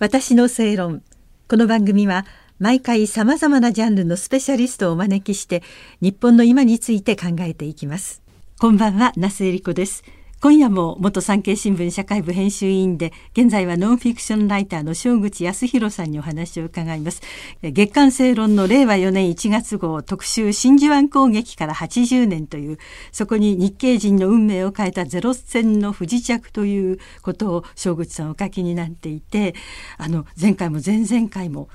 私の正論。この番組は毎回さまざまなジャンルのスペシャリストをお招きして日本の今について考えていきます。こんばんは那須恵理子です。今夜も元産経新聞社会部編集委員で現在はノンフィクションライターの正口康弘さんにお話を伺います。月刊正論の令和4年1月号特集真珠湾攻撃から80年というそこに日系人の運命を変えたゼロ戦の不時着ということを正口さんお書きになっていてあの前回も前々回も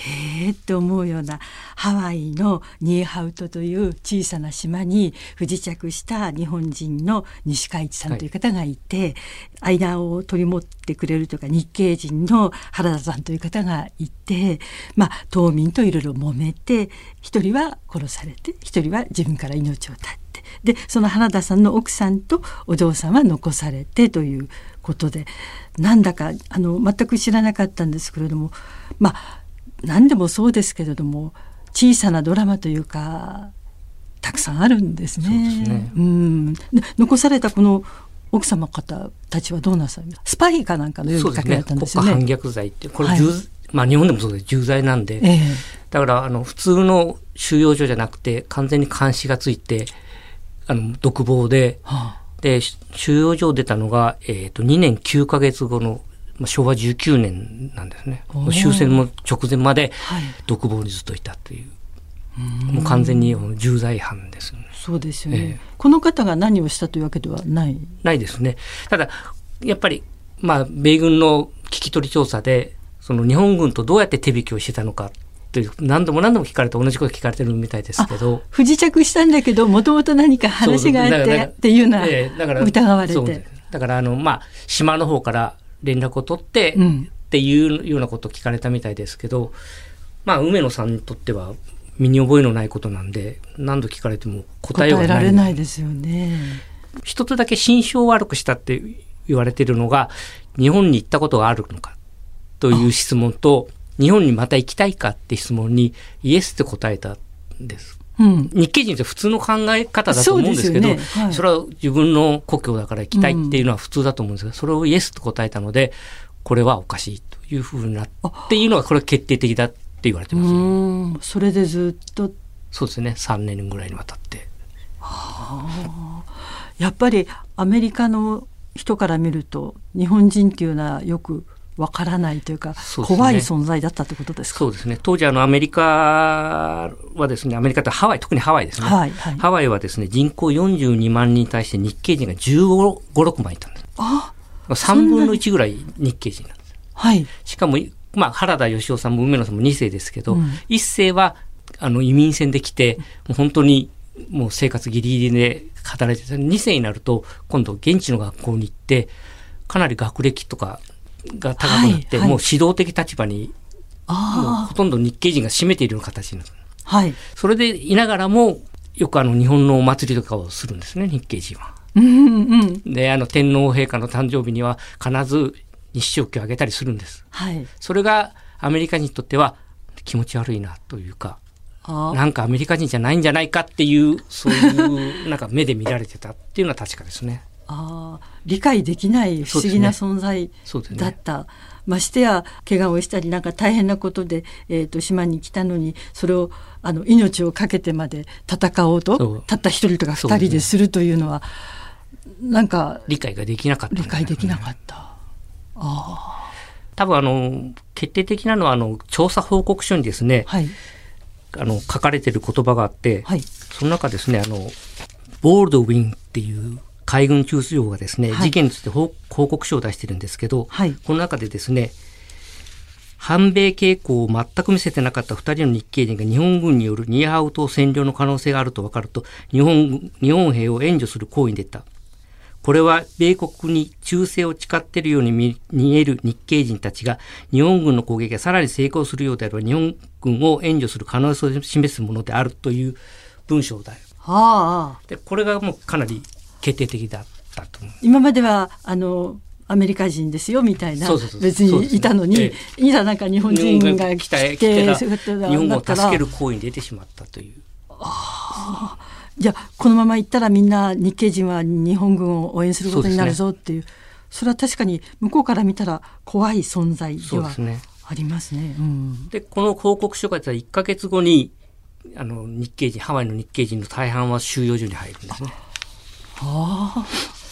へえって思うようなハワイのニーハウトという小さな島に不時着した日本人の西海一さんという方がいて、はい、間を取り持ってくれるというか日系人の原田さんという方がいて、まあ、島民といろいろ揉めて一人は殺されて一人は自分から命を絶ってでその原田さんの奥さんとお嬢さんは残されてということでなんだかあの全く知らなかったんですけれどもまあ何でもそうですけれども小さなドラマというかたくさんあるんですね。すね。うん。残されたこの奥様方たちはどうなさいスパイかなんかの呼びかけだったんですよね。ね反逆罪ってこれ、はい、まあ日本でもそうです。重罪なんで、えー、だからあの普通の収容所じゃなくて完全に監視がついてあの独房で、はあ、で収容所を出たのが、えーと、と2年9か月後のまあ、昭和19年なんですね。終戦も直前まで独房にずっといたという。はい、もう完全に重罪犯です、ね、そうですよね、えー、この方が何をしたというわけではない？ないですね。ただ、やっぱり、まあ、米軍の聞き取り調査で、その日本軍とどうやって手引きをしてたのかという何度も何度も聞かれて同じこと聞かれてるみたいですけど。不時着したんだけどもともと何か話があってっていうのは疑われて。だからあのまあ島の方から連絡を取って、うん、っていうようなことを聞かれたみたいですけど、まあ、梅野さんにとっては身に覚えのないことなんで、何度聞かれても答えはない。答えられないですよね。一つだけ心象を悪くしたって言われてるのが、日本に行ったことがあるのかという質問と、日本にまた行きたいかって質問にイエスって答えたんです。うん、日系人って普通の考え方だと思うんですけど、そ、ね。はい、それは自分の故郷だから行きたいっていうのは普通だと思うんですが、それをイエスと答えたので、これはおかしいというふうになっていうのが、これは決定的だって言われてます、ね、それでずっと。そうですね、3年ぐらいにわたって。はあ、やっぱりアメリカの人から見ると、日本人っていうのはよくわからないというか、ね、怖い存在だったってことですか？そうですね。当時あのアメリカはですね、アメリカってハワイ、特にハワイですね。はいはい、ハワイはですね、人口42万人に対して日系人が15、6万いたんです。あ3分の1ぐらい日系人なんです。はい。しかも、まあ、原田義雄さんも梅野さんも2世ですけど、うん、1世は、あの、移民船で来て、もう本当に、もう生活ギリギリで働いてた。2世になると、今度現地の学校に行って、かなり学歴とかが高くなって、はいはい、もう指導的立場に、ほとんど日系人が占めているような形になる。はい。それでいながらも、よくあの日本のお祭りとかをするんですね、日系人は。うんうん、で、あの天皇陛下の誕生日には必ず日食をあげたりするんです。はい。それがアメリカ人にとっては気持ち悪いなというか、なんかアメリカ人じゃないんじゃないかっていう、そういうなんか目で見られてたっていうのは確かですね。あ理解できない不思議な存在だった。ねね、ましてや怪我をしたりなんか大変なことで、えーと、島に来たのにそれをあの命を懸けてまで戦おうとたった一人とか二人でするというのは、ね、なんか理解ができなかった、理解できなかった。ああ多分あの決定的なのはあの調査報告書にですね、はい、あの書かれている言葉があって、はい、その中ですねあのボールドウィンっていう海軍中枢庁がですね、はい、事件について報告書を出してるんですけど、はい、この中でですね、反米傾向を全く見せてなかった2人の日系人が日本軍によるニーハウ島占領の可能性があると分かると日本日本兵を援助する行為に出た。これは米国に忠誠を誓っているように見える日系人たちが日本軍の攻撃がさらに成功するようであれば日本軍を援助する可能性を示すものであるという文章だよ。はあ、でこれがもうかなり決定的だったと今まではあのアメリカ人ですよみたいな別にいたのに、いざなんか日本人が来て日本を助ける行為に出てしまったという。じゃあこのままいったらみんな日系人は日本軍を応援することになるぞっていう。それは確かに向こうから見たら怖い存在ではありますね。で、この報告書が1か月後にあの日系人ハワイの日系人の大半は収容所に入るんですね。はあ、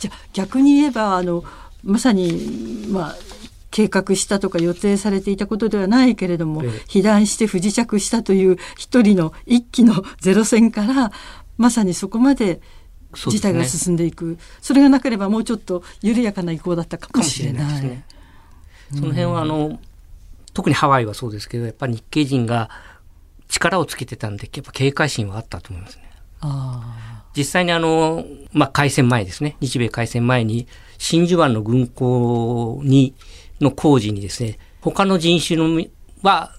じゃ逆に言えばあのまさにまあ計画したとか予定されていたことではないけれども、ええ、被弾して不時着したという一人の一機のゼロ戦からまさにそこまで事態が進んでいく。そ、ね,、れがなければもうちょっと緩やかな移行だったかもしれない。いね、その辺はあの、特にハワイはそうですけどやっぱり日系人が力をつけてたんでやっぱ警戒心はあったと思いますね。実際にあの、まあ、開戦前ですね日米開戦前に真珠湾の軍港にの工事にですね他の人種のは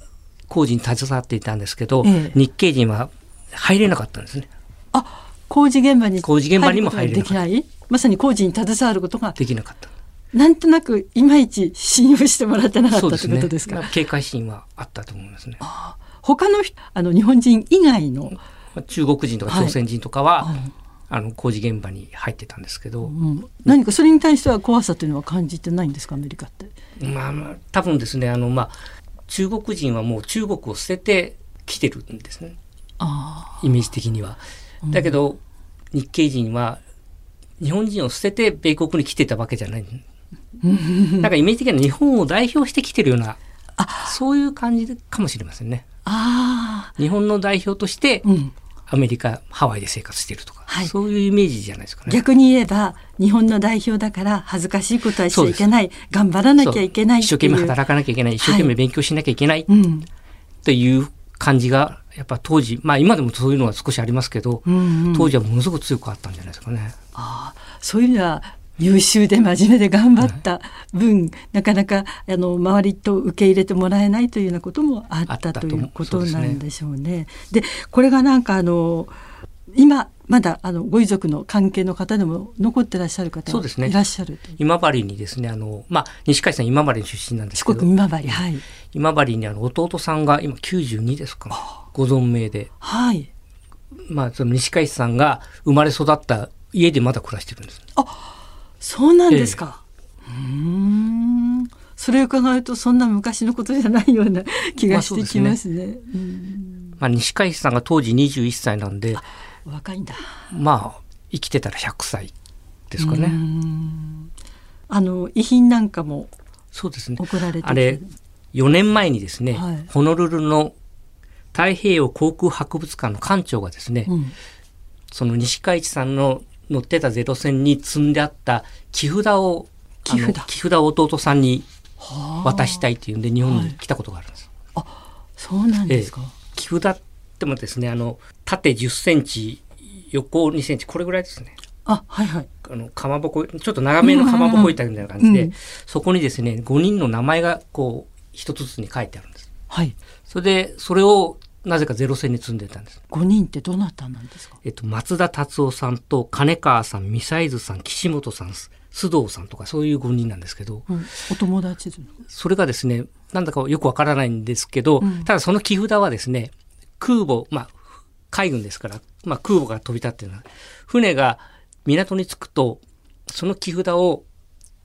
工事に携わっていたんですけど、ええ、日系人は入れなかったんですね。あ工事現場に工事現場にも入れできない？まさに工事に携わることができなかった。なんとなくいまいち信用してもらってなかったということですか？すね、警戒心はあったと思いますね。他のあの日本人以外の中国人とか朝鮮人とかは、はい、あの工事現場に入ってたんですけど、うん、何かそれに対しては怖さというのは感じてないんですかアメリカって？まあ、まあ、多分ですね。あの、まあ、中国人はもう中国を捨ててきてるんですね。イメージ的には。だけど、うん、日系人は日本人を捨てて米国に来てたわけじゃない。なんかイメージ的には日本を代表してきてるようなあ。そういう感じかもしれませんね。あ日本の代表として、アメリカハワイで生活してるとか、はい、そういうイメージじゃないですかね。逆に言えば日本の代表だから恥ずかしいことはしちゃいけない。頑張らなきゃいけない一生懸命働かなきゃいけない一生懸命勉強しなきゃいけない、はい、っていう感じがやっぱ当時まあ今でもそういうのは少しありますけど、うんうん、当時はものすごく強くあったんじゃないですかね。あそういうのは優秀で真面目で頑張った分、なかなかあの周りと受け入れてもらえないというようなこともあったということなんでしょうね。で、ね、これがなんかあの今まだあのご遺族の関係の方でも残ってらっしゃる方がいらっしゃる、ね、今治にですねあの、まあ、西海さん今治出身なんですけど。四国今治はい。今治にあの弟さんが今92ですか、ね、ご存命で。はい。まあその西海さんが生まれ育った家でまだ暮らしてるんです。あそうなんですか。ええ、うんそれを伺うとそんな昔のことじゃないような気がしてきますね。まあ、ねまあ、西海さんが当時21歳なんで若いんだ。まあ生きてたら100歳ですかね。あの遺品なんかもそうですね送られてあれ4年前にですね、はい、ホノルルの太平洋航空博物館の館長がですね、うん、その西海地さんの乗ってたゼロ戦に積んであった木札を木札木札を弟さんに渡したいっていうんで日本に来たことがあるんです。はい、あそうなんですか、えー、木札ってもですねあの縦10センチ横2センチこれぐらいですね。あはいはい。あのかまぼこちょっと長めのかまぼこいたみたいな感じで、うん、そこにですね5人の名前がこう一つずつに書いてあるんです。はい。それでそれをなぜかゼロ戦に積んでたんです。5人ってどなたなんですか？えっと、松田達夫さんと金川さん、ミサイズさん、岸本さん、須藤さんとかそういう5人なんですけど、うん、お友達それがですね、なんだかよくわからないんですけど、うん、ただその木札はですね、空母、まあ、海軍ですから、まあ空母が飛び立ってるのは、船が港に着くと、その木札を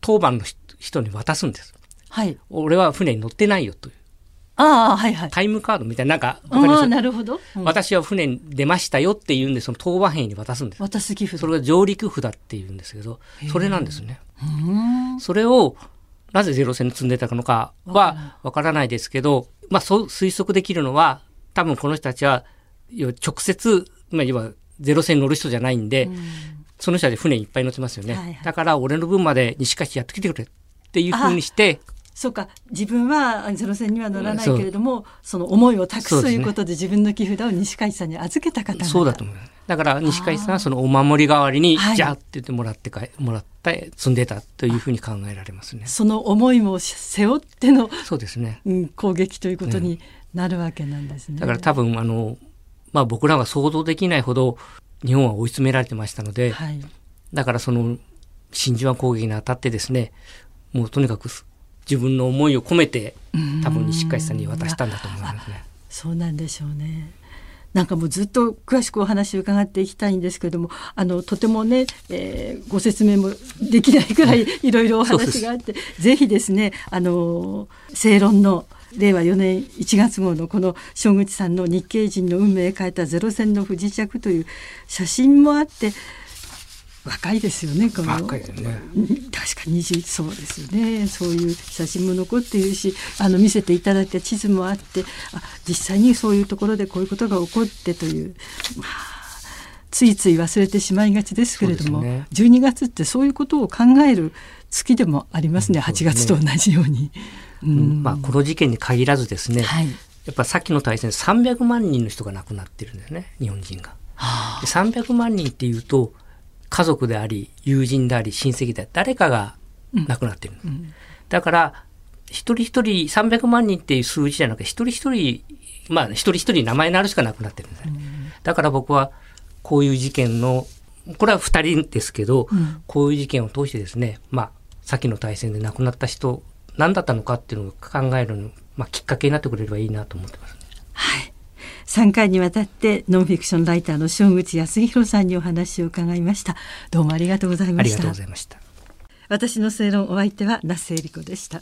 当番の人に渡すんです。はい。俺は船に乗ってないよという。ああ、はいはい。タイムカードみたいな、なんか、わかります？なるほど、うん、私は船に出ましたよっていうんで、その当番兵に渡すんです。渡す寄付それが上陸札っていうんですけど、それなんですね。それを、なぜゼロ戦に積んでたのかはわからないですけど、まあそう推測できるのは、多分この人たちは、直接、まあ要はゼロ戦乗る人じゃないんで、ん。その人たち船いっぱい乗ってますよね。はいはい、だから俺の分まで西勝やってきてくれっていうふうにして、そうか自分はゼロ戦には乗らないけれどもその思いを託すということで自分の木札を西海さんに預けた方そうだと思いますだから西海さんはそのお守り代わりにじゃあって言ってもらってかもらって積んでたというふうに考えられますね。その思いも背負ってのそうですね、うん、攻撃ということになるわけなんですね、だから多分あのまあ僕らは想像できないほど日本は追い詰められてましたので、はい、だからその真珠湾攻撃にあたってですねもうとにかく自分の思いを込めて多分西海さんに渡したんだと思いますね。そうなんでしょうね。なんかもうずっと詳しくお話を伺っていきたいんですけれどもあのとてもね、えー、ご説明もできないくらいいろいろお話があってぜひですねあの正論の令和4年1月号のこの正口さんの日系人の運命を変えたゼロ戦の不時着という写真もあって若いですよねこの。若いですね。確かにそうですよね。そういう写真も残っているしあの見せていただいた地図もあってあ実際にそういうところでこういうことが起こってというまあついつい忘れてしまいがちですけれども、ね、12月ってそういうことを考える月でもありますね、うん、8月と同じように。うん、まあ、この事件に限らずですね、はい、やっぱさっきの対戦300万人の人が亡くなってるんですね日本人が。はあ、300万人っていうと家族であり友人であり親戚であり誰かが亡くなってる、うん、だから一人一人300万人っていう数字じゃなくて一人一人まあ一人一人名前のあるしか亡くなってるんですね、うん、だから僕はこういう事件のこれは2人ですけど、うん、こういう事件を通してですねまあ先の大戦で亡くなった人何だったのかっていうのを考えるの、まあ、きっかけになってくれればいいなと思ってます、はい3回にわたってノンフィクションライターの正口康弘さんにお話を伺いました。どうもありがとうございました。ありがとうございました。私の正論お相手は那須恵理子でした